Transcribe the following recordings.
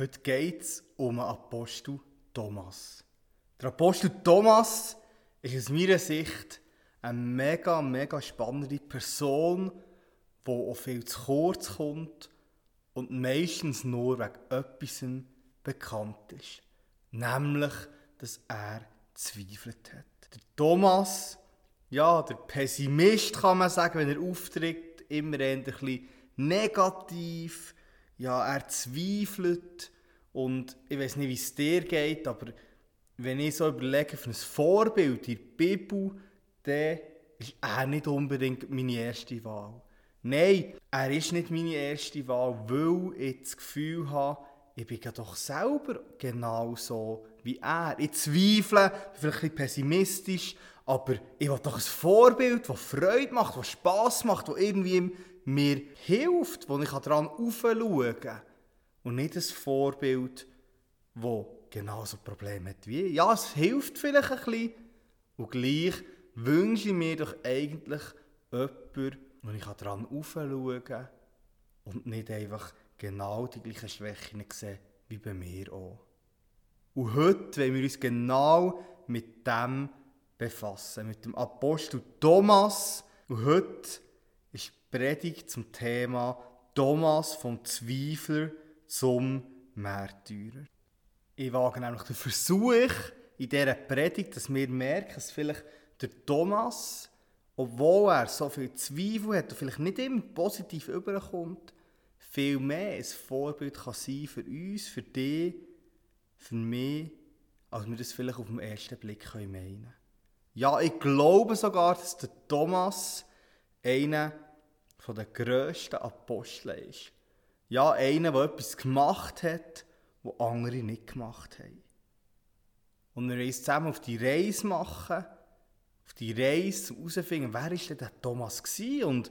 Heute geht es um den Apostel Thomas. Der Apostel Thomas ist aus meiner Sicht eine mega, mega spannende Person, die auch viel zu kurz kommt und meistens nur wegen etwas bekannt ist. Nämlich, dass er zweifelt hat. Der Thomas, ja, der Pessimist kann man sagen, wenn er auftritt, immer ein bisschen negativ, ja, er zweifelt und ich weiß nicht, wie es dir geht, aber wenn ich so überlege für ein Vorbild in der Bibel, dann ist er nicht unbedingt meine erste Wahl. Nein, er ist nicht meine erste Wahl, weil ich das Gefühl habe, ich bin ja doch selber genauso wie er. Ich zweifle, bin vielleicht ein pessimistisch, aber ich will doch ein Vorbild, das Freude macht, das Spass macht, das irgendwie mir hilft, wo ich daran aufschauen kann. Und nicht ein Vorbild, das genauso Probleme hat wie ich. Ja, es hilft vielleicht ein bisschen. Und gleich wünsche ich mir doch eigentlich jemanden, wo ich daran aufschauen kann und nicht einfach genau die gleichen Schwächen sehen wie bei mir auch. Und heute wollen wir uns genau mit dem befassen, mit dem Apostel Thomas. Und heute Predigt zum Thema Thomas vom Zweifler zum Märtyrer. Ich wage nämlich den Versuch in dieser Predigt, dass wir merken, dass vielleicht der Thomas, obwohl er so viel Zweifel hat und vielleicht nicht immer positiv überkommt, viel mehr ein Vorbild kann sein für uns, für dich, für mich, als wir das vielleicht auf den ersten Blick meinen können. Ja, ich glaube sogar, dass der Thomas einer der grössten Apostel ist. Ja, einer, der etwas gemacht hat, was andere nicht gemacht haben. Und wir wollen zusammen auf die Reise machen, auf die Reise herausfinden, wer war denn der Thomas gewesen? und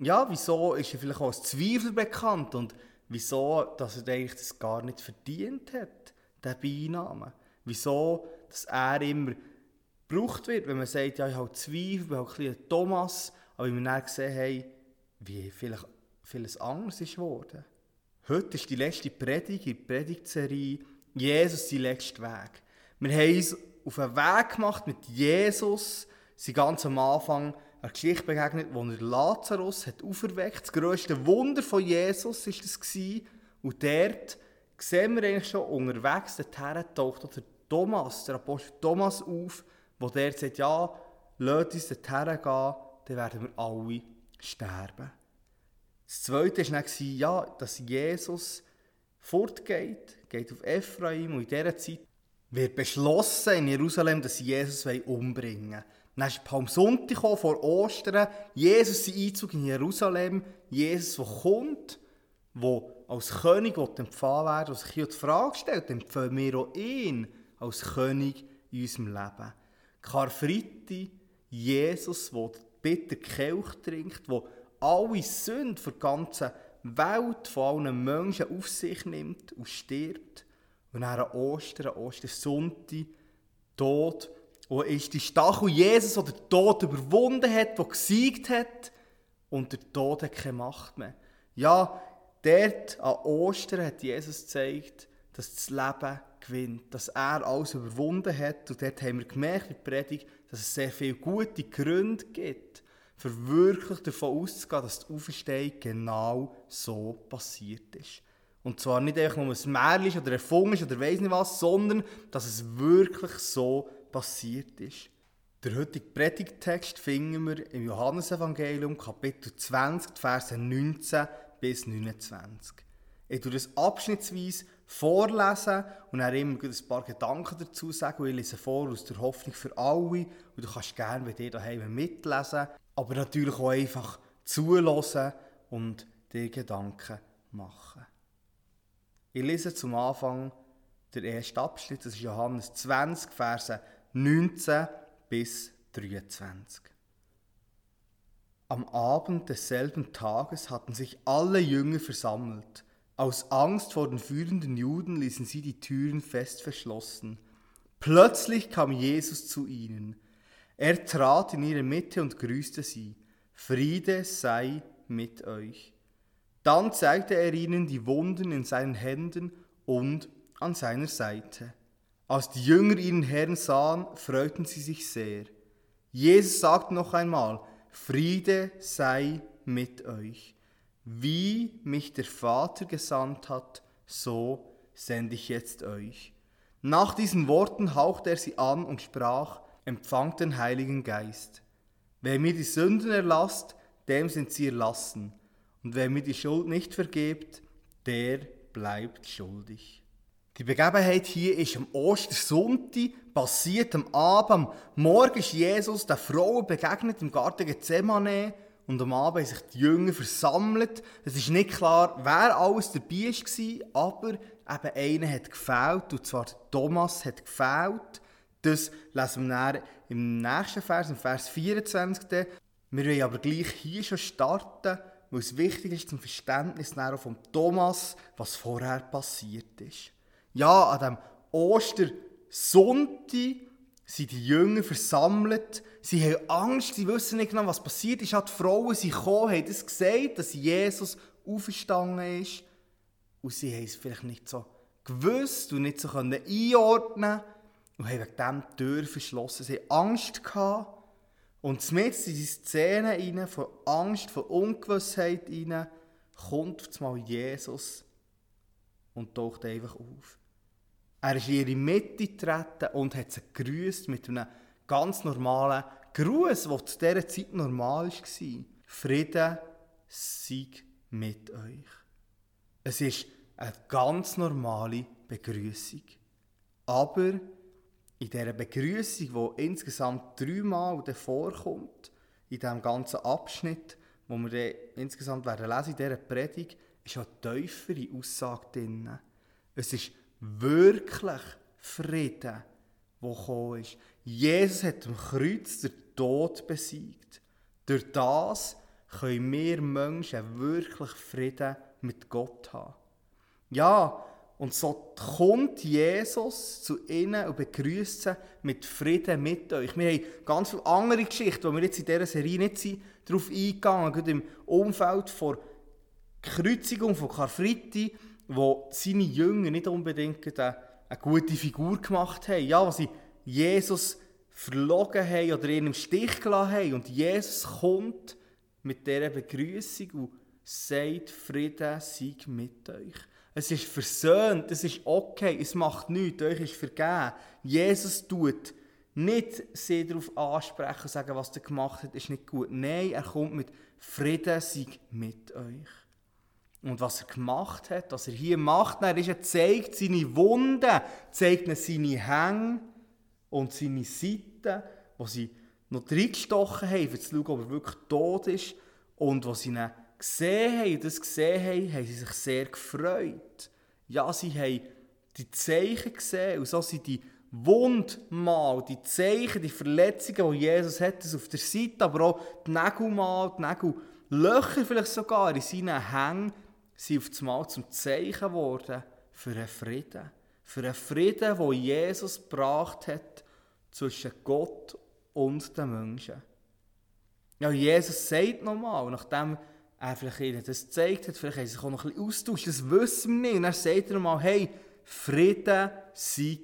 ja, wieso ist er vielleicht auch als Zweifel bekannt und wieso, dass er eigentlich das gar nicht verdient hat, den Beinamen. Wieso, dass er immer gebraucht wird, wenn man sagt, ja, ich habe Zweifel, ich halt ein Thomas, aber wir dann gesehen haben, wie vielleicht vieles anders ist geworden. Heute ist die letzte Predigt in der Predigtserie Jesus, die letzte Weg. Wir haben uns auf einen Weg gemacht mit Jesus, sie ganz am Anfang eine Geschichte begegnet, wo er Lazarus hat auferweckt. Das grösste Wunder von Jesus war das. Und dort sehen wir eigentlich schon unterwegs, dorthin taucht der Thomas, der Apostel Thomas auf, wo der sagt, ja, lasst uns dorthin gehen, dann werden wir alle sterben. Das Zweite war dann, ja, dass Jesus fortgeht, geht auf Ephraim und in dieser Zeit wird beschlossen in Jerusalem, dass Jesus umbringen wollen. Dann ist Palmsonntag vor Ostern, Jesus sein Einzug in Jerusalem, Jesus, der kommt, der als König empfangen werden der sich die Frage stellt, empfehlen wir auch ihn als König in unserem Leben. Karfreitag, Jesus, der bitter Kelch trinkt, der alle Sünden der ganzen Welt von allen Menschen auf sich nimmt und stirbt. Und dann an Ostern, Ostersonntag, Tod, wo ist die Stachel Jesus, der den Tod überwunden hat, der gesiegt hat und der Tod hat keine Macht mehr. Ja, dort an Ostern hat Jesus gezeigt, dass das Leben gewinnt, dass er alles überwunden hat. Und dort haben wir gemerkt in der Predigt, dass es sehr viele gute Gründe gibt, für wirklich davon auszugehen, dass die Auferstehung genau so passiert ist. Und zwar nicht einfach nur ein Märchen oder erfunden ist oder weiss nicht was, sondern dass es wirklich so passiert ist. Der heutige Predigttext finden wir im Johannesevangelium, Kapitel 20, Verse 19 bis 29. Ich tue das abschnittsweise vorlesen und dann immer ein paar Gedanken dazu sagen. ich lese vor aus der Hoffnung für alle. Und du kannst gerne bei dir daheim mitlesen, aber natürlich auch einfach zulassen und dir Gedanken machen. Ich lese zum Anfang der erste Abschnitt, das ist Johannes 20, Verse 19 bis 23. Am Abend desselben Tages hatten sich alle Jünger versammelt. Aus Angst vor den führenden Juden ließen sie die Türen fest verschlossen. Plötzlich kam Jesus zu ihnen. Er trat in ihre Mitte und grüßte sie. Friede sei mit euch. Dann zeigte er ihnen die Wunden in seinen Händen und an seiner Seite. Als die Jünger ihren Herrn sahen, freuten sie sich sehr. Jesus sagt noch einmal, Friede sei mit euch. Wie mich der Vater gesandt hat, so sende ich jetzt euch. Nach diesen Worten hauchte er sie an und sprach, empfangt den Heiligen Geist. Wer mir die Sünden erlasst, dem sind sie erlassen. Und wer mir die Schuld nicht vergebt, der bleibt schuldig. Die Begebenheit hier ist am Ostersonntag, passiert am Abend. Morgen ist Jesus der Frau begegnet im Garten Gethsemane und am Abend haben sich die Jünger versammelt. Es ist nicht klar, wer alles dabei war, aber eben einer hat gefehlt, und zwar Thomas hat gefehlt. Das lesen wir dann im nächsten Vers, im Vers 24. Wir wollen aber gleich hier schon starten, weil es wichtig ist zum Verständnis von Thomas, was vorher passiert ist. Ja, an dem Ostersonntag sind die Jünger versammelt. Sie haben Angst, sie wissen nicht genau, was passiert ist. Die Frauen sind gekommen, haben das gesagt, dass Jesus auferstanden ist. Und sie haben es vielleicht nicht so gewusst und nicht so einordnen und haben wegen dem die Tür verschlossen. Sie hatten Angst. Gehabt. Und mit in die Szene rein, von Angst, von Ungewissheit rein, kommt mal Jesus und taucht einfach auf. Er ist in ihre Mitte getreten und hat sie gegrüßt mit einem ganz normalen Gruß, der zu dieser Zeit normal war. Friede sei mit euch. Es ist eine ganz normale Begrüßung. Aber in dieser Begrüßung, die insgesamt dreimal vorkommt, in diesem ganzen Abschnitt, wo wir dann insgesamt werden lesen in dieser Predigt, ist eine tiefere Aussage drin. Es ist wirklich Frieden, der gekommen ist. Jesus hat am Kreuz den Tod besiegt. Durch das können wir Menschen wirklich Frieden mit Gott haben. Ja, und so kommt Jesus zu ihnen und begrüßt sie mit Frieden mit euch. Wir haben ganz viele andere Geschichten, wo wir jetzt in dieser Serie nicht darauf eingegangen sind, im Umfeld der Kreuzigung von Karfreitag, wo seine Jünger nicht unbedingt eine, eine gute Figur gemacht haben. Ja, wo sie Jesus verlogen haben oder ihn im Stich gelassen haben. Und Jesus kommt mit dieser Begrüßung und sagt, Frieden sei mit euch. Es ist versöhnt, es ist okay, es macht nichts, euch ist vergeben. Jesus tut nicht sie darauf ansprechen und sagen, was er gemacht hat, ist nicht gut. Nein, er kommt mit Frieden sei mit euch. Und was er gemacht hat, was er hier macht, er, ist, er zeigt seine Wunden, zeigt ihnen seine Hänge und seine Seiten, wo sie noch reingestochen haben, um zu schauen, ob er wirklich tot ist. Und was sie ihn gesehen haben, das gesehen haben, haben sie sich sehr gefreut. Ja, sie haben die Zeichen gesehen und so sind die Wundmal, die Zeichen, die Verletzungen, die Jesus hat, das auf der Seite, aber auch die Nägelmal, die Nägellöcher vielleicht sogar in seinen Hängen, sind auf einmal zum Zeichen geworden für einen Frieden. Für einen Frieden, den Jesus gebracht hat zwischen Gott und den Menschen. Ja, Jesus sagt nochmal, nachdem er vielleicht ihnen das gezeigt hat, vielleicht haben sie sich auch noch ein bisschen austauscht, das wissen wir nicht. Und er sagt nochmal, hey, Frieden sei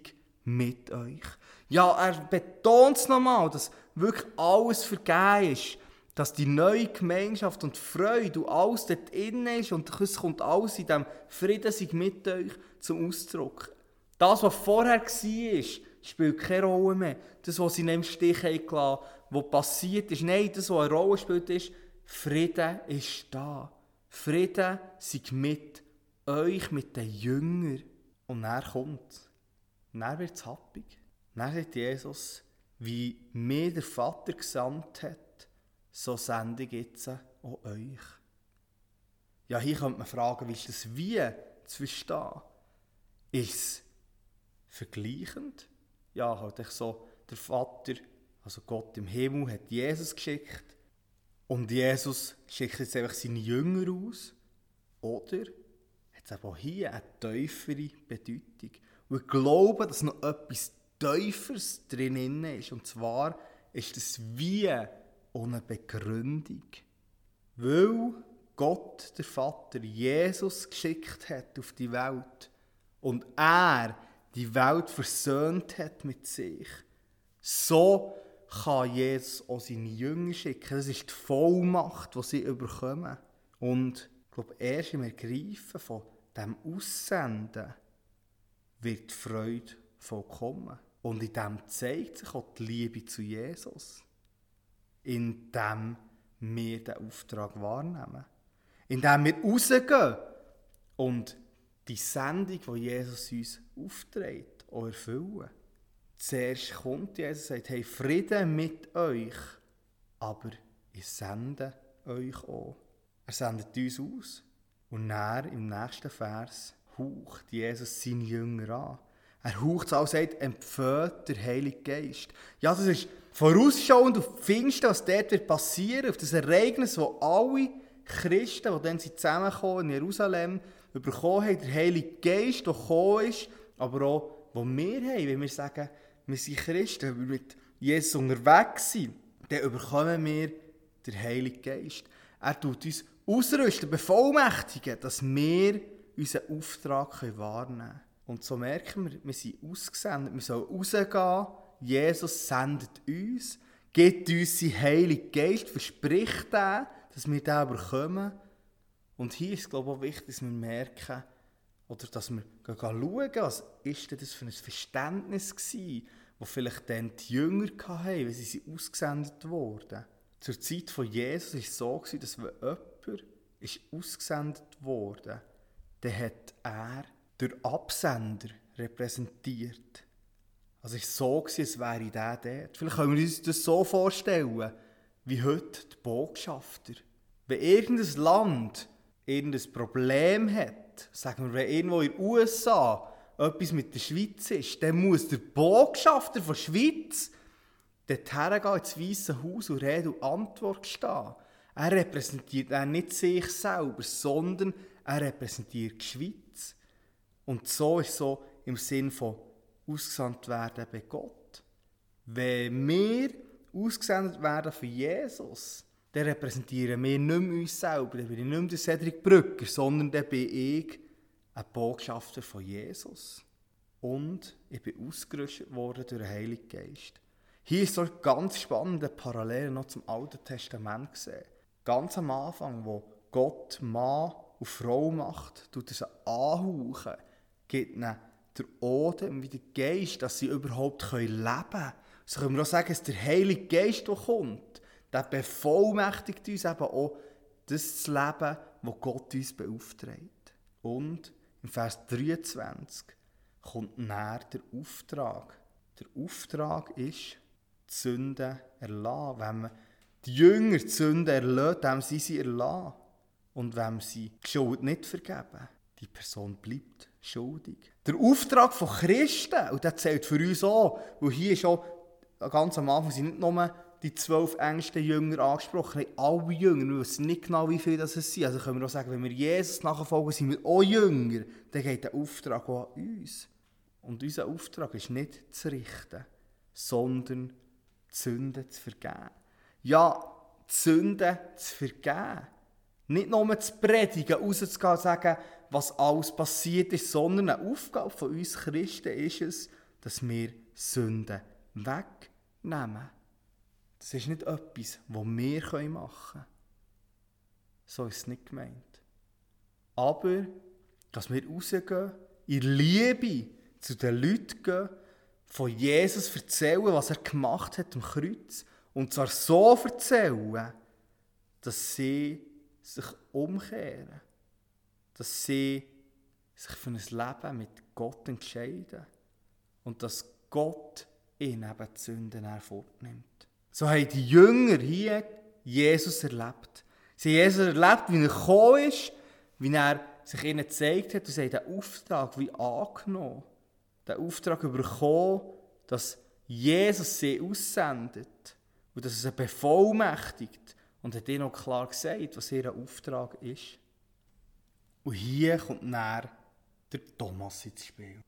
mit euch. Ja, er betont es nochmal, dass wirklich alles vergeben ist dass die neue Gemeinschaft und Freude und alles dort innen ist und es kommt alles in diesem Frieden sich mit euch zum Ausdruck. Das, was vorher war, spielt keine Rolle mehr. Das, was sie in einem Stich haben was passiert ist, nein, das, was eine Rolle spielt, ist, Frieden ist da. Frieden sei mit euch, mit den Jüngern. Und er kommt. Dann wird es happig. Dann sagt Jesus, wie mir der Vater gesandt hat, so sende ich jetzt auch euch. Ja, hier könnte man fragen, wie ist das Wie zu verstehen? Ist es vergleichend? Ja, halt ich so, der Vater, also Gott im Himmel, hat Jesus geschickt und Jesus schickt jetzt einfach seine Jünger aus. Oder hat es aber hier eine tiefere Bedeutung? Und ich glaube, dass noch etwas Tieferes drin ist. Und zwar ist das Wie ohne Begründung. Weil Gott, der Vater, Jesus geschickt hat auf die Welt und er die Welt versöhnt hat mit sich, so kann Jesus auch seine Jünger schicken. Das ist die Vollmacht, die sie überkommen. Und ich glaube, erst im Ergreifen von dem Aussenden wird die Freude vollkommen. Und in dem zeigt sich auch die Liebe zu Jesus. Indem wir den Auftrag wahrnehmen. Indem wir rausgehen und die Sendung, die Jesus uns aufträgt, auch erfüllen. Zuerst kommt Jesus und sagt, hey, Frieden mit euch, aber ich sende euch auch. Er sendet uns aus. Und dann, im nächsten Vers, haucht Jesus seine Jünger an. Er haucht es auch und sagt, empfehlt der Heilige Geist. Ja, das ist vorausschauend auf Pfingsten, was dort wird auf das Ereignis, wo alle Christen, die dann zusammenkommen in Jerusalem, bekommen haben, der Heilige Geist, der gekommen ist, aber auch, wo wir haben, wenn wir sagen, wir sind Christen, wenn wir mit Jesus unterwegs sind, dann bekommen wir den Heiligen Geist. Er tut uns ausrüsten, bevollmächtigen, dass wir unseren Auftrag wahrnehmen können. Und so merken wir, wir sind ausgesendet, wir sollen rausgehen, Jesus sendet uns, gibt uns seinen Heiligen Geist, verspricht er, dass wir den bekommen. Und hier ist es, glaube ich, auch wichtig, dass wir merken, oder dass wir schauen, was ist denn das für ein Verständnis gewesen, das vielleicht dann die Jünger hatten, wenn sie ausgesendet wurden. Zur Zeit von Jesus war es so, gewesen, dass wenn jemand ist ausgesendet wurde, dann hat er durch Absender repräsentiert. Also es war so, gewesen, als wäre der dort. Vielleicht können wir uns das so vorstellen, wie heute die Botschafter. Wenn irgendein Land irgendein Problem hat, sagen wir, wenn irgendwo in den USA etwas mit der Schweiz ist, dann muss der Botschafter von der Schweiz dort hergehen ins Weiße Haus und Rede und Antwort stehen. Er repräsentiert er nicht sich selber, sondern er repräsentiert die Schweiz. Und so ist so im Sinn von ausgesandt werden bei Gott. Wenn wir ausgesendet werden für Jesus, dann repräsentieren wir nicht mehr uns selber. Dann bin ich nicht mehr der Cedric Brücker, sondern dann bin ich ein Botschafter von Jesus. Und ich bin ausgerüstet worden durch den Heiligen Geist. Hier ist so eine ganz spannende Parallele noch zum Alten Testament gesehen. Ganz am Anfang, wo Gott Mann und Frau macht, tut er sie anhauchen, gibt ihnen der Odem wie der Geist, dass sie überhaupt leben können. So können wir auch sagen, es ist der Heilige Geist, der kommt der bevollmächtigt uns eben auch, das zu leben, was Gott uns beauftragt. Und im Vers 23 kommt näher der Auftrag. Der Auftrag ist, die Sünde erlassen. Wenn man die Jünger die Sünde erlässt, dann sie sie erlassen. Und wenn sie die Schuld nicht vergeben, die Person bleibt schuldig. Der Auftrag von Christen, und das zählt für uns auch, weil hier auch ganz am Anfang sind nicht nur die zwölf engsten Jünger angesprochen haben. Alle Jünger, wir wissen nicht genau, wie viele das sind. Also können wir auch sagen, wenn wir Jesus nachfolgen, sind wir auch Jünger. Dann geht der Auftrag auch an uns. Und unser Auftrag ist nicht zu richten, sondern Sünden zu vergeben. Ja, Sünden zu vergeben. Nicht nur zu predigen, rauszugehen und sagen, was alles passiert ist, sondern eine Aufgabe von uns Christen ist es, dass wir Sünden wegnehmen. Das ist nicht etwas, was wir machen können. So ist es nicht gemeint. Aber, dass wir rausgehen, in Liebe zu den Leuten gehen, von Jesus erzählen, was er gemacht hat am Kreuz. Und zwar so erzählen, dass sie sich umkehren. Dass sie sich für ein Leben mit Gott entscheiden. Und dass Gott ihnen eben die Sünden hervornimmt. So haben die Jünger hier Jesus erlebt. Sie haben Jesus erlebt, wie er gekommen ist, wie er sich ihnen gezeigt hat und sie haben den Auftrag wie angenommen. Den Auftrag bekommen, dass Jesus sie aussendet und dass er sie bevollmächtigt und hat ihnen auch klar gesagt, was ihr Auftrag ist. Und hier kommt näher der Thomas ins Spiel.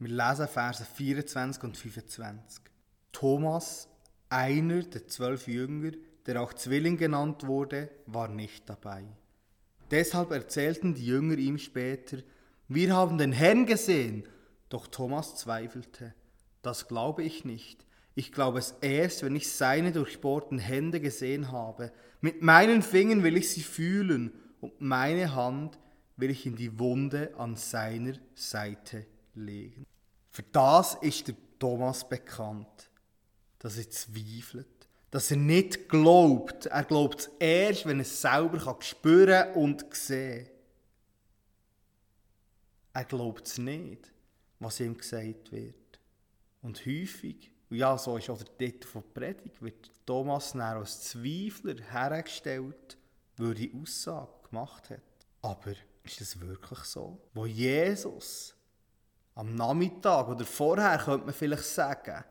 Wir lesen Verse 24 und 25. Thomas einer der zwölf Jünger, der auch Zwilling genannt wurde, war nicht dabei. Deshalb erzählten die Jünger ihm später, wir haben den Herrn gesehen. Doch Thomas zweifelte. Das glaube ich nicht. Ich glaube es erst, wenn ich seine durchbohrten Hände gesehen habe. Mit meinen Fingern will ich sie fühlen und meine Hand will ich in die Wunde an seiner Seite legen. Für das ist der Thomas bekannt, dass er zweifelt, dass er nicht glaubt. Er glaubt es erst, wenn er es selber kann spüren und sehen Er glaubt es nicht, was ihm gesagt wird. Und häufig und ja, so ist auch der Titel von der Predigt, wird Thomas dann als Zweifler hergestellt, weil er die Aussage gemacht hat. Aber ist das wirklich so? Wo Jesus am Nachmittag oder vorher, könnte man vielleicht sagen,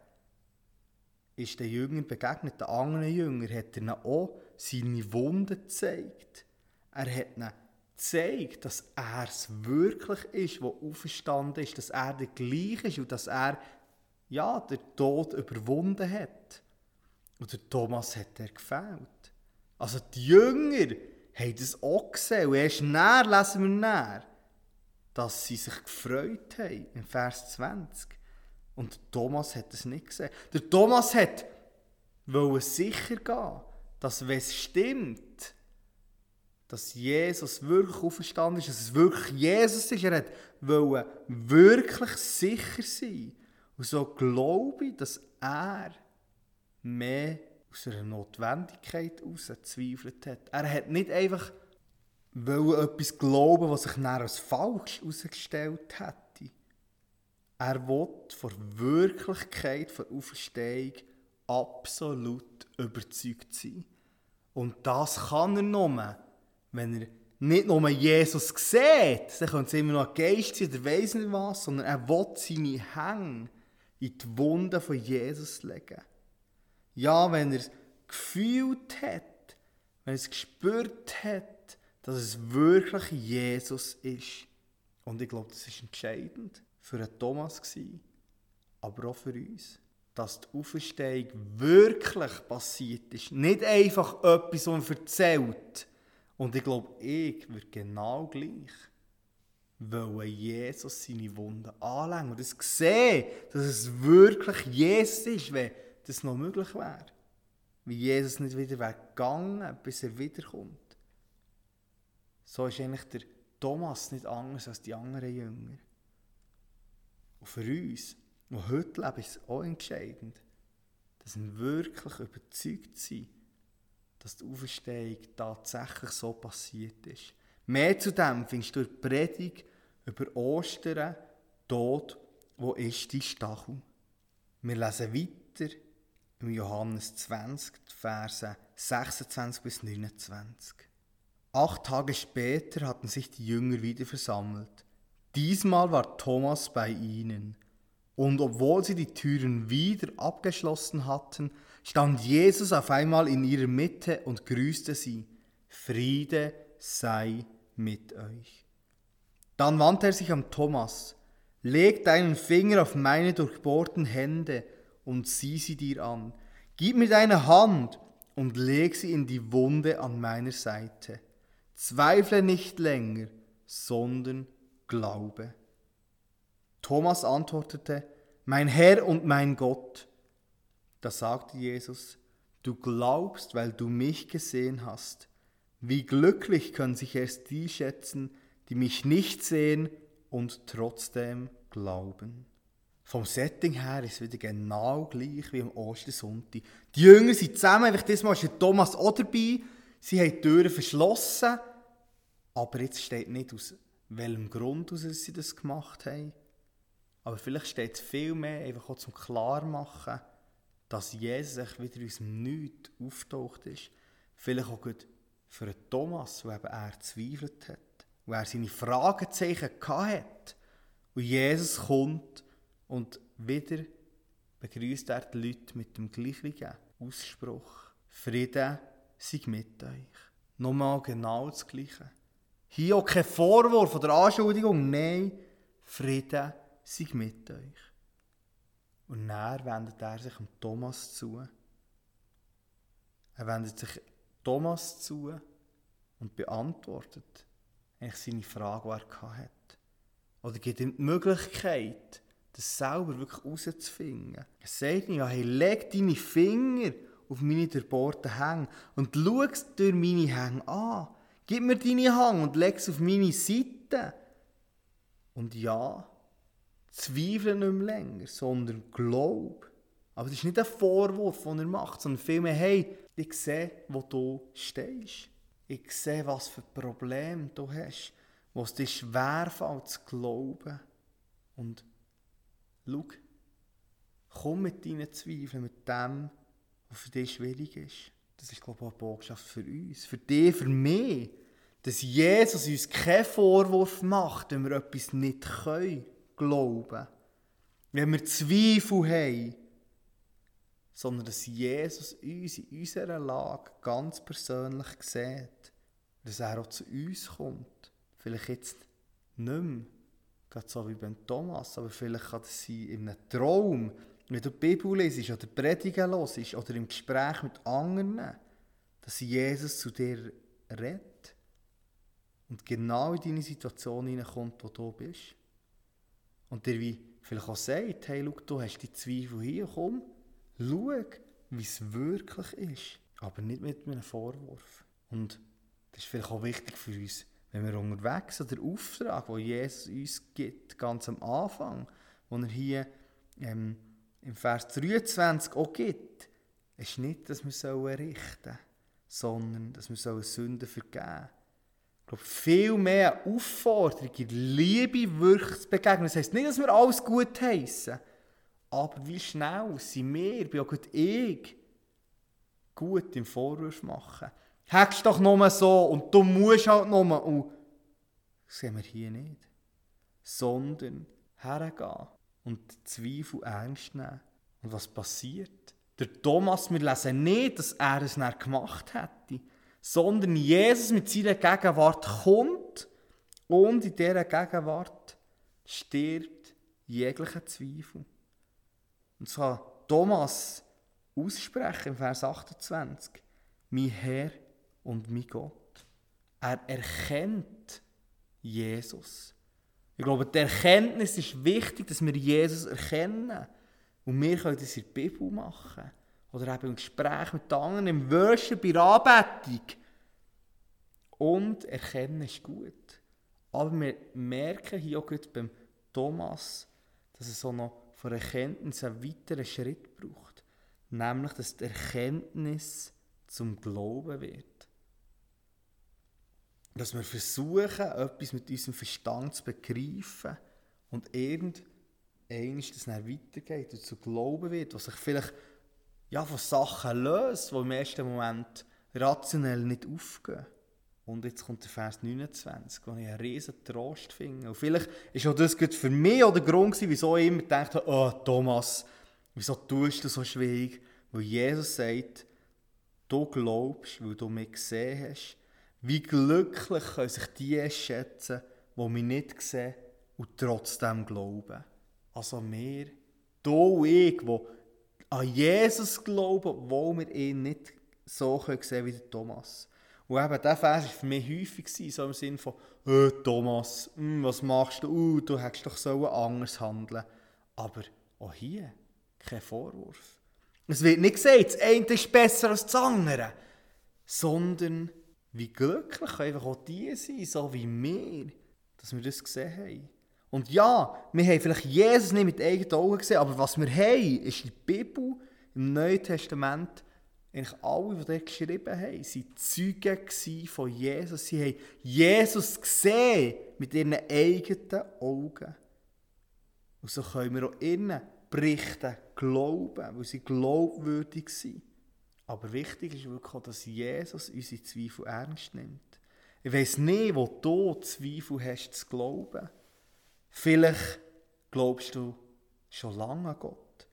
ist der Jünger begegnet, der anderen Jünger, hat er auch seine Wunden gezeigt. Er hat ihnen gezeigt, dass er es wirklich ist, der auferstanden ist, dass er der gleiche ist und dass er ja, der Tod überwunden hat. Und der Thomas hat er gefällt. Also die Jünger haben das auch gesehen. Und erst näher lesen wir näher, dass sie sich gefreut haben, im Vers 20. Und Thomas hat es nicht gesehen. Der Thomas hat wollte sicher gehen, dass wenn es stimmt, dass Jesus wirklich auferstanden ist, dass es wirklich Jesus ist, er hat wollte wirklich sicher sein. Und so glaube ich, dass er mehr aus einer Notwendigkeit heraus gezweifelt hat. Er hat nicht einfach etwas glauben, was sich dann als falsch herausgestellt hätte. Er will von der Wirklichkeit der Auferstehung absolut überzeugt sein. Und das kann er nur, wenn er nicht nur Jesus sieht, dann könnte es immer noch Geist sein oder weiss nicht was, sondern er will seine Hänge in die Wunde von Jesus legen. Ja, wenn er es gefühlt hat, wenn er es gespürt hat, dass es wirklich Jesus ist. Und ich glaube, das ist entscheidend für einen Thomas gewesen, aber auch für uns. Dass die Auferstehung wirklich passiert ist. Nicht einfach etwas, was man erzählt. Und ich glaube, ich würde genau gleich wollen Jesus seine Wunden anlegen und das sehen, dass es wirklich Jesus ist, wenn das noch möglich wäre. Wie Jesus nicht wieder weggegangen, bis er wiederkommt. So ist eigentlich der Thomas nicht anders als die anderen Jünger. Und für uns, die heute leben, ist es auch entscheidend, dass wir wirklich überzeugt sind, dass die Auferstehung tatsächlich so passiert ist. Mehr zu dem findest du in der Predigt über Ostern, Tod, wo ist die Stachel? Wir lesen weiter im Johannes 20, Verse 26 bis 29. Acht Tage später hatten sich die Jünger wieder versammelt. Diesmal war Thomas bei ihnen. Und obwohl sie die Türen wieder abgeschlossen hatten, stand Jesus auf einmal in ihrer Mitte und grüßte sie. Friede sei mit euch. Dann wandte er sich an Thomas. Leg deinen Finger auf meine durchbohrten Hände und sieh sie dir an. Gib mir deine Hand und leg sie in die Wunde an meiner Seite. Zweifle nicht länger, sondern glaube. Thomas antwortete, mein Herr und mein Gott. Da sagte Jesus, du glaubst, weil du mich gesehen hast. Wie glücklich können sich erst die schätzen, die mich nicht sehen und trotzdem glauben. Vom Setting her ist es wieder genau gleich wie am Ostersonntag. Die Jünger sind zusammen, einfach diesmal ist Thomas auch dabei. Sie haben die Türen verschlossen, aber jetzt steht nicht aus welchem Grund aus sie das gemacht haben. Aber vielleicht steht es viel mehr einfach auch zum Klarmachen, dass Jesus wieder aus dem Nichts auftaucht ist. Vielleicht auch gut für Thomas, wo eben er zweifelt hat, wo er seine Fragezeichen hatte. Und Jesus kommt und wieder begrüßt er die Leute mit dem gleichen Ausspruch. Friede sei mit euch. Nochmal genau das Gleiche. Hier auch kein Vorwurf oder Anschuldigung, nein, Friede sei mit euch. Und dann wendet er sich an Thomas zu. Er wendet sich Thomas zu und beantwortet eigentlich seine Frage, die er hatte. oder gibt ihm die Möglichkeit, das selber wirklich herauszufinden. Er sagt mir, ja, hey, leg deine Finger auf meine durchbohrten Hänge und schau es durch meine Hänge an. Gib mir deine Hand und leg es auf meine Seite. Und ja, zweifle nicht mehr länger, sondern glaub. Aber das ist nicht ein Vorwurf, den er macht, sondern vielmehr, hey, ich sehe, wo du stehst. Ich sehe, was für Probleme du hast, wo es dir schwerfällt zu glauben. Und schau, komm mit deinen Zweifeln, mit dem, was für dich schwierig ist. Das ist, glaube ich, auch eine Botschaft für uns. Für dich, für mich. Dass Jesus uns keinen Vorwurf macht, wenn wir etwas nicht können, glauben. Wenn wir Zweifel haben. Sondern dass Jesus uns in unserer Lage ganz persönlich sieht. Dass er auch zu uns kommt. Vielleicht jetzt nicht mehr. Gerade so wie beim Thomas. Aber vielleicht kann das sein in einem Traum wenn du die Bibel liest oder Predigen hörst oder im Gespräch mit anderen, dass Jesus zu dir redet und genau in deine Situation hineinkommt, wo du bist. Und dir wie vielleicht auch sagt, hey, schau, du hast die Zweifel hier, komm, schau, wie es wirklich ist. Aber nicht mit einem Vorwurf. Und das ist vielleicht auch wichtig für uns, wenn wir unterwegs sind, der Auftrag, den Jesus uns gibt, ganz am Anfang, wo er hier ähm, im Vers 23 auch gibt, ist nicht, dass wir richten sollen, sondern dass wir Sünden vergeben sollen. Ich glaube, viel mehr Aufforderung, Liebe wirklich zu begegnen. Das heisst nicht, dass wir alles gut heißen, aber wie schnell sind wir, bin auch gut ich, gut im Vorwurf machen. Hättest doch nur so und du musst halt nur. Und das sehen wir hier nicht. Sondern hergehen und Zweifel ernst nehmen. Und was passiert? Der Thomas, wir lesen nicht, dass er es nicht gemacht hätte, sondern Jesus mit seiner Gegenwart kommt und in dieser Gegenwart stirbt jeglicher Zweifel. Und so kann Thomas aussprechen im Vers 28, mein Herr und mein Gott. Er erkennt Jesus. Ich glaube, die Erkenntnis ist wichtig, dass wir Jesus erkennen. Und wir können das in der Bibel machen. Oder eben im Gespräch mit anderen, im Worship, bei der Anbetung. Und erkennen ist gut. Aber wir merken hier auch beim Thomas, dass es so noch von Erkenntnis einen weiteren Schritt braucht. Nämlich, dass die Erkenntnis zum Glauben wird dass wir versuchen, etwas mit unserem Verstand zu begreifen und irgendwann das dann weitergeht und zu glauben wird, was sich vielleicht ja, von Sachen löst, die im ersten Moment rationell nicht aufgehen. Und jetzt kommt der Vers 29, wo ich einen riesen Trost finde. Und vielleicht auch das für mich auch der Grund wieso ich immer dachte, oh Thomas, wieso tust du so schwierig? Weil Jesus sagt, du glaubst, weil du mich gesehen hast wie glücklich können sich die schätzen, die mich nicht sehen und trotzdem glauben. Also wir, du und ich, die an Jesus glauben, wo wir ihn nicht so sehen wie Thomas. Und eben dieser Vers war für mich häufig, so im Sinne von, hey, Thomas, hm, was machst du? Uh, du hättest doch so anders handeln Aber auch hier kein Vorwurf. Es wird nicht gesagt, das eine ist besser als das andere, sondern wie glücklich einfach auch die sein, so wie wir, dass wir das gesehen haben. Und ja, wir haben vielleicht Jesus nicht mit eigenen Augen gesehen, aber was wir haben, ist die Bibel im Neuen Testament. Eigentlich alle, die dort geschrieben haben, waren Zeugen von Jesus. Sie haben Jesus gesehen mit ihren eigenen Augen. Und so können wir auch innen berichten, glauben, weil sie glaubwürdig sind. Aber wichtig ist wirklich auch, dass Jesus unsere Zweifel ernst nimmt. Ich weiß nicht, wo du Zweifel hast zu glauben. Vielleicht glaubst du schon lange an Gott.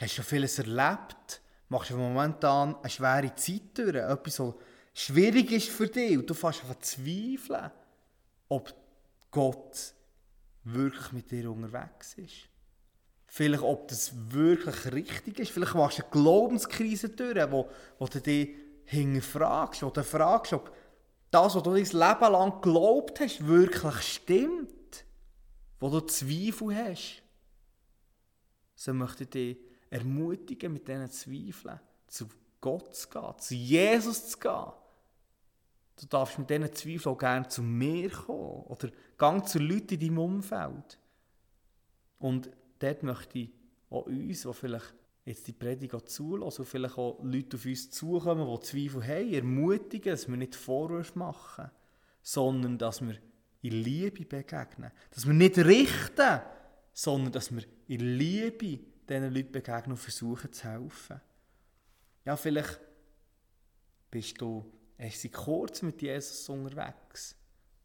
Hast schon vieles erlebt. Machst du momentan eine schwere Zeit durch. Etwas, was schwierig ist für dich. Und du fängst an zweifeln, ob Gott wirklich mit dir unterwegs ist. Vielleicht, ob das wirklich richtig ist. Vielleicht machst du eine Glaubenskrise durch, wo, wo du dich hinterfragst, wo du fragst, ob das, was du dein Leben lang geglaubt hast, wirklich stimmt. wo du Zweifel hast, so möchte ich dich ermutigen, mit diesen Zweifeln zu Gott zu gehen, zu Jesus zu gehen. Du darfst mit diesen Zweifeln auch gerne zu mir kommen oder gang zu Leuten in deinem Umfeld. Und dort möchte ich auch uns, die vielleicht jetzt die Predigt zulassen und vielleicht auch Leute auf uns zukommen, die Zweifel haben, ermutigen, dass wir nicht Vorwürfe machen, sondern dass wir in Liebe begegnen. Dass wir nicht richten, sondern dass wir in Liebe diesen Leuten begegnen und versuchen zu helfen. Ja, vielleicht bist du erst kurz mit Jesus unterwegs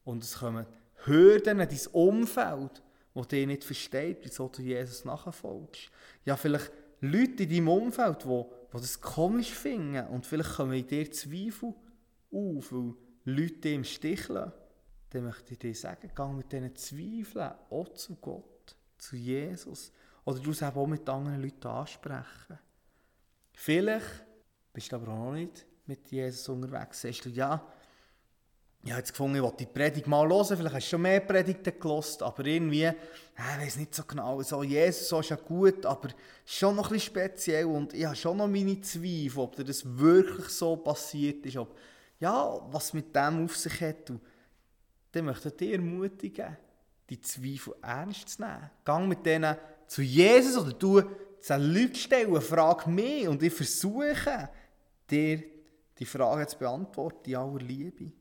und es kommen Hürden in dein Umfeld, wo dich nicht versteht, wieso du Jesus nachfolgst. Ja, vielleicht Leute in deinem Umfeld, die, die das komisch finden und vielleicht kommen in dir Zweifel auf, weil Leute im Stich lassen. Dann möchte ich dir sagen, geh mit diesen Zweifeln auch zu Gott, zu Jesus. Oder du auch mit anderen Leuten ansprechen. Vielleicht bist du aber auch noch nicht mit Jesus unterwegs. Sagst du, ja, ich habe jetzt gefunden, ich wollte die Predigt mal hören, vielleicht hast du schon mehr Predigten gelost, aber irgendwie, ich weiß nicht so genau, so Jesus so ist ja gut, aber schon noch bisschen speziell und ich habe schon noch meine Zweifel, ob das wirklich so passiert ist, ob, ja, was mit dem auf sich hat. Und dann möchte ich dich ermutigen, die Zweifel ernst zu nehmen. Gang mit denen zu Jesus oder du zu Leuten stellen, frag mich und ich versuche, dir die Frage zu beantworten in aller Liebe.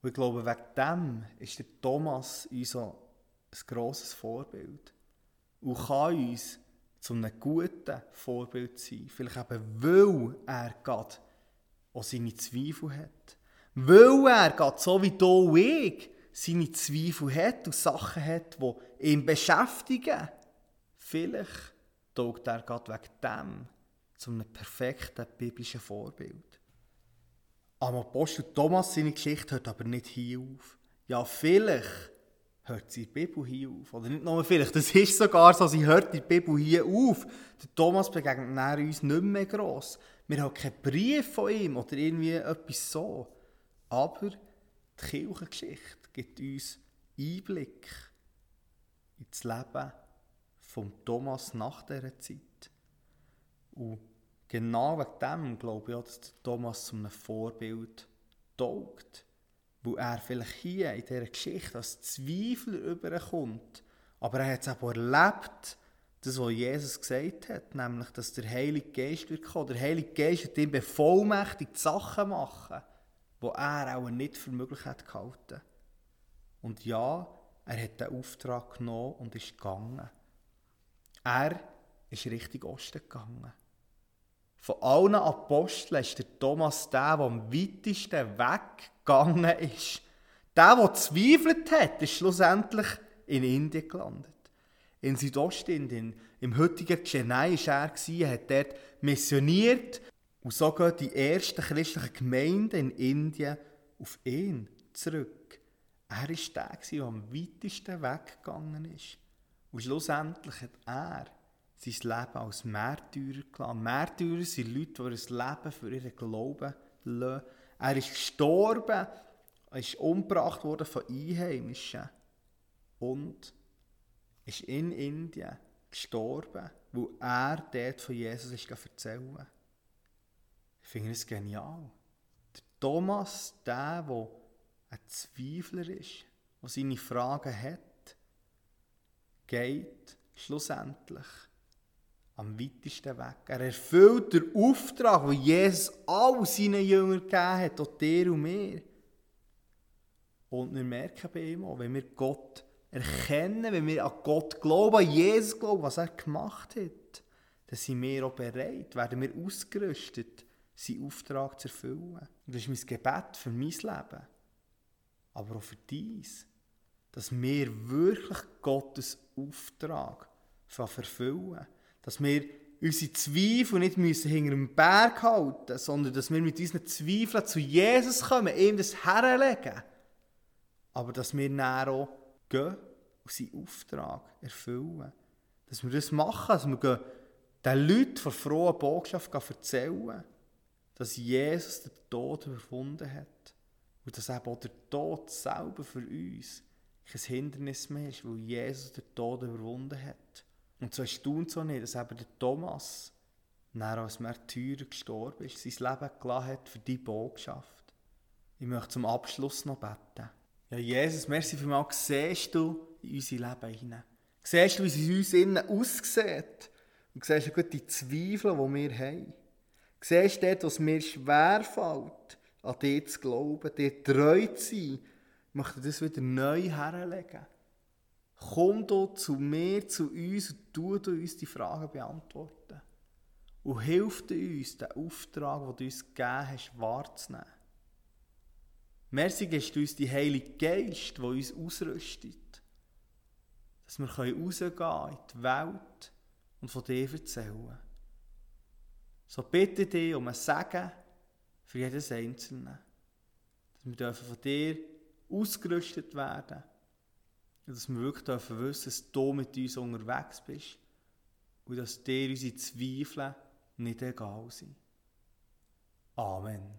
Und ich glaube, wegen dem ist der Thomas uns ein grosses Vorbild. Und kann uns zu einem guten Vorbild sein. Vielleicht eben, weil er Gott auch seine Zweifel hat. Weil er Gott, so wie du und ich, seine Zweifel hat und Sachen hat, die ihn beschäftigen. Vielleicht taugt er Gott wegen dem zu einem perfekten biblischen Vorbild. Am Apostel Thomas seine Geschichte hört aber nicht hier auf. Ja, vielleicht hört sie die Bibel hier auf. Oder nicht nur vielleicht, das ist sogar so, sie hört die Bibel hier auf. Der Thomas begegnet nach uns nicht mehr gross. Wir haben keinen Brief von ihm oder irgendwie etwas so. Aber die Kirchengeschichte gibt uns Einblick ins Leben von Thomas nach dieser Zeit. Und genau wegen dem glaube ich auch, dass Thomas zu einem Vorbild taugt. Wo er vielleicht hier in dieser Geschichte als Zweifler überkommt. Aber er hat es auch erlebt, das, was Jesus gesagt hat, nämlich, dass der Heilige Geist wird kommen. Der Heilige Geist hat ihm bevollmächtigt, Sachen machen, die er auch nicht für möglich hat gehalten. Und ja, er hat den Auftrag genommen und ist gegangen. Er ist Richtung Osten gegangen. Von allen Aposteln ist der Thomas der, der am weitesten weggegangen ist. Der, der zweifelt hat, ist schlussendlich in Indien gelandet. In Südostindien, im heutigen Chennai war er, hat dort missioniert und so gehen die ersten christlichen Gemeinden in Indien auf ihn zurück. Er war der, der am weitesten weggegangen ist. Und schlussendlich hat er sein Leben als Märtyrer gelassen. Märtyrer sind Leute, die ihr Leben für ihren Glauben lassen. Er ist gestorben, er ist umgebracht worden von Einheimischen und ist in Indien gestorben, wo er dort von Jesus ist erzählen Ich finde es genial. Der Thomas, der, der ein Zweifler ist, der seine Fragen hat, geht schlussendlich am weitesten weg. Er erfüllt den Auftrag, den Jesus all seinen Jüngern gegeben hat, auch dir und mir. Und wir merken bei ihm auch, wenn wir Gott erkennen, wenn wir an Gott glauben, an Jesus glauben, was er gemacht hat, dann sind wir auch bereit, werden wir ausgerüstet, seinen Auftrag zu erfüllen. Und das ist mein Gebet für mein Leben, aber auch für dies, dass wir wirklich Gottes Auftrag verfüllen dass wir unsere Zweifel nicht müssen hinter dem Berg halten müssen, sondern dass wir mit unseren Zweifeln zu Jesus kommen, ihm das herlegen. Aber dass wir dann auch gehen und seinen Auftrag erfüllen. Dass wir das machen, dass wir den Leuten von frohen Botschaft erzählen, dass Jesus den Tod überwunden hat. Und dass eben auch der Tod selber für uns kein Hindernis mehr ist, weil Jesus den Tod überwunden hat. Und so erstaunt so nicht, dass eben der Thomas nachher als Märtyrer gestorben ist, sein Leben gelassen hat für die Botschaft. Ich möchte zum Abschluss noch beten. Ja, Jesus, merci vielmals, siehst du in unser Leben hinein. Siehst du, wie es in uns innen aussieht. Und siehst du die Zweifel, die wir haben. Siehst du dort, was mir schwerfällt, an dich zu glauben, dir treu zu sein. Ich möchte das wieder neu herlegen. Komm du zu mir, zu uns und tu du uns die Fragen beantworten. Und hilf uns, den Auftrag, den du uns gegeben hast, wahrzunehmen. Merci gibst du uns die Heilige Geist, der uns ausrüstet. Dass wir rausgehen können in die Welt und von dir erzählen. So bitte dich um ein Segen für jedes Einzelne. Dass wir von dir ausgerüstet werden dass wir wirklich dürfen wissen, dass du mit uns unterwegs bist und dass dir unsere Zweifel nicht egal sind. Amen.